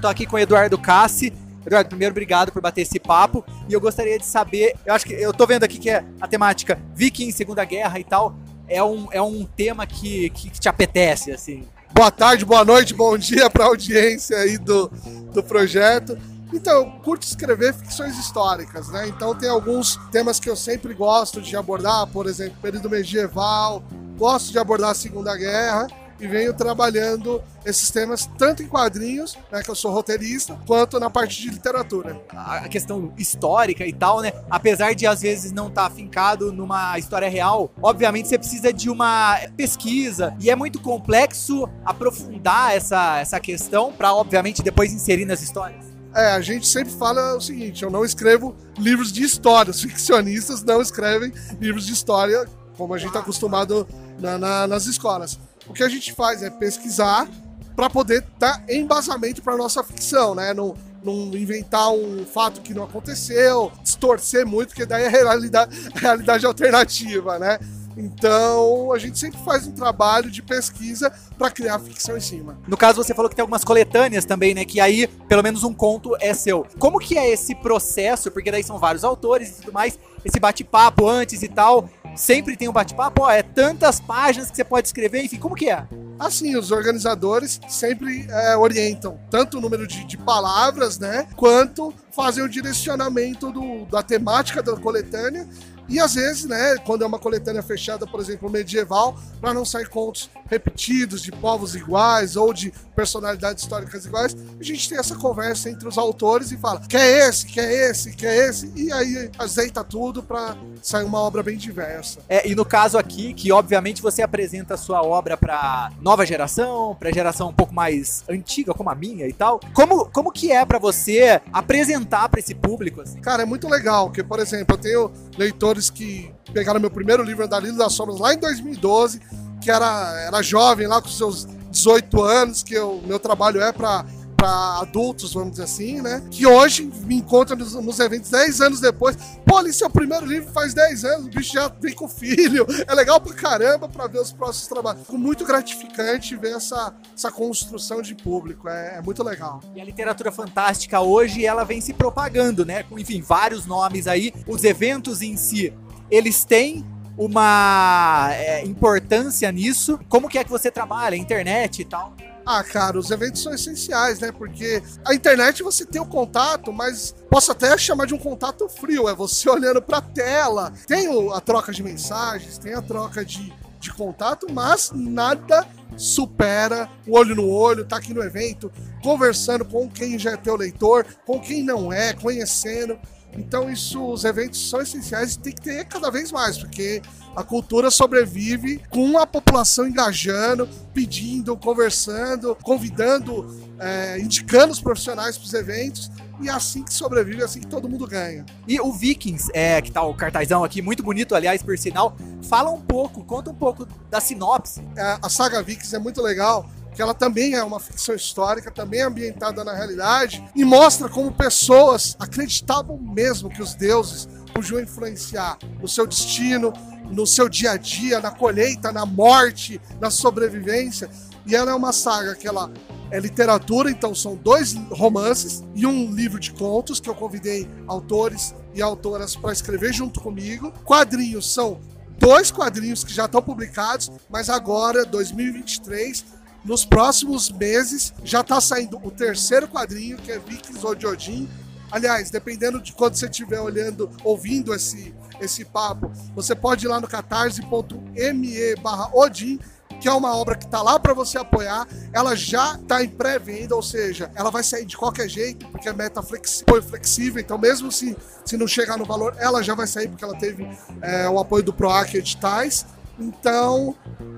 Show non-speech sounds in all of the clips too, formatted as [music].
Tô aqui com o Eduardo Cassi. Eduardo, primeiro, obrigado por bater esse papo. E eu gostaria de saber, eu acho que eu tô vendo aqui que é a temática Viking, Segunda Guerra e tal. É um, é um tema que, que, que te apetece, assim. Boa tarde, boa noite, bom dia para a audiência aí do, do projeto. Então, eu curto escrever ficções históricas, né? Então tem alguns temas que eu sempre gosto de abordar, por exemplo, período medieval, gosto de abordar a Segunda Guerra e venho trabalhando esses temas tanto em quadrinhos, né, que eu sou roteirista, quanto na parte de literatura. A questão histórica e tal, né? Apesar de às vezes não estar tá afincado numa história real, obviamente você precisa de uma pesquisa e é muito complexo aprofundar essa, essa questão para obviamente depois inserir nas histórias. É, a gente sempre fala o seguinte: eu não escrevo livros de história, os ficcionistas não escrevem livros de história como a gente está acostumado na, na, nas escolas. O que a gente faz é pesquisar para poder dar embasamento para nossa ficção, né? Não, não inventar um fato que não aconteceu, distorcer muito, porque daí é realidade, realidade alternativa, né? Então, a gente sempre faz um trabalho de pesquisa para criar ficção em cima. No caso, você falou que tem algumas coletâneas também, né? Que aí, pelo menos um conto é seu. Como que é esse processo? Porque daí são vários autores e tudo mais. Esse bate-papo antes e tal. Sempre tem um bate-papo, é tantas páginas que você pode escrever, enfim, como que é? Assim, os organizadores sempre é, orientam tanto o número de, de, palavras, né, quanto fazem o direcionamento do, da temática da coletânea e às vezes, né, quando é uma coletânea fechada, por exemplo, medieval, para não sair contos repetidos de povos iguais ou de personalidades históricas iguais, a gente tem essa conversa entre os autores e fala: quer esse, quer esse, quer esse, e aí azeita tudo para sair uma obra bem diversa. É, e no caso aqui, que obviamente você apresenta a sua obra para nova geração, para geração um pouco mais antiga, como a minha e tal. Como, como que é para você apresentar para esse público? Assim? Cara, é muito legal, porque, por exemplo, eu tenho leitores que pegaram meu primeiro livro, Andarilho das Sombras, lá em 2012, que era, era jovem, lá com seus 18 anos, que o meu trabalho é para para adultos, vamos dizer assim, né? Que hoje me encontra nos, nos, eventos 10 anos depois. Pô, ali seu primeiro livro faz 10 anos, o bicho já vem com filho. É legal pra caramba pra ver os próximos trabalhos. Ficou muito gratificante ver essa, essa construção de público. É, é, muito legal. E a literatura fantástica hoje, ela vem se propagando, né? Com, enfim, vários nomes aí. Os eventos em si, eles têm uma é, importância nisso. Como que é que você trabalha? Internet e tal? Ah, cara, os eventos são essenciais, né? Porque a internet você tem o contato, mas posso até chamar de um contato frio, é você [laughs] olhando para a tela. Tem a troca de mensagens, tem a troca de, de contato, mas nada supera o olho no olho, tá aqui no evento, conversando com quem já é teu leitor, com quem não é, conhecendo. Então isso, os eventos são essenciais e tem que ter cada vez mais, porque a cultura sobrevive com a população engajando, pedindo, conversando, convidando, é, indicando os profissionais para os eventos. E é assim que sobrevive, é assim que todo mundo ganha. E o Vikings, é, que tá o cartazão aqui, muito bonito, aliás, por sinal, fala um pouco, conta um pouco da sinopse. É, a saga Vikings é muito legal, que ela também é uma ficção histórica, também é ambientada na realidade, e mostra como pessoas acreditavam mesmo que os deuses podiam influenciar no seu destino, no seu dia a dia, na colheita, na morte, na sobrevivência. E ela é uma saga que ela é literatura, então são dois romances e um livro de contos que eu convidei autores e autoras para escrever junto comigo. Quadrinhos são dois quadrinhos que já estão publicados, mas agora, 2023, nos próximos meses já está saindo o terceiro quadrinho, que é Vikings Odin. Aliás, dependendo de quando você estiver olhando, ouvindo esse, esse papo, você pode ir lá no catarse.me barra Odin, que é uma obra que está lá para você apoiar. Ela já está em pré-venda, ou seja, ela vai sair de qualquer jeito, porque é meta flexível, flexível então mesmo se, se não chegar no valor, ela já vai sair, porque ela teve é, o apoio do PROAC Editais. Então,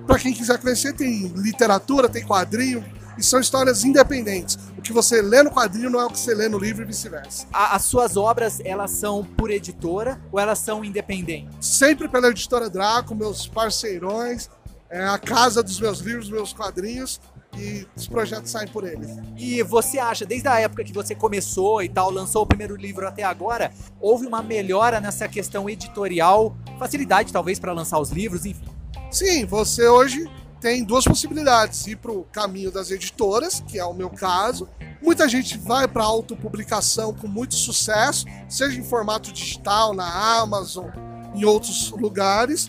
para quem quiser conhecer, tem literatura, tem quadrinho, e são histórias independentes. O que você lê no quadrinho não é o que você lê no livro e vice-versa. As suas obras, elas são por editora ou elas são independentes? Sempre pela editora Draco, meus parceirões, é a casa dos meus livros, meus quadrinhos e os projetos saem por eles. E você acha, desde a época que você começou e tal, lançou o primeiro livro até agora, houve uma melhora nessa questão editorial, facilidade talvez para lançar os livros, enfim? Sim, você hoje tem duas possibilidades: ir para o caminho das editoras, que é o meu caso. Muita gente vai para autopublicação com muito sucesso, seja em formato digital, na Amazon, em outros lugares,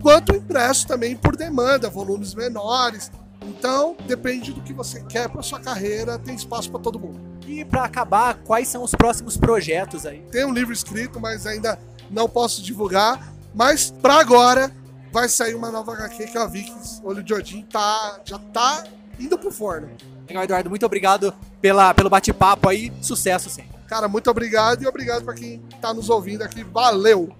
quanto impresso também por demanda, volumes menores. Então, depende do que você quer para sua carreira, tem espaço para todo mundo. E para acabar, quais são os próximos projetos aí? Tem um livro escrito, mas ainda não posso divulgar. Mas para agora vai sair uma nova HQ que é a Vikings. Olho de Odin tá, já tá indo pro forno. Legal, Eduardo. Muito obrigado pela, pelo bate-papo aí. Sucesso sempre. Cara, muito obrigado e obrigado para quem tá nos ouvindo aqui. Valeu!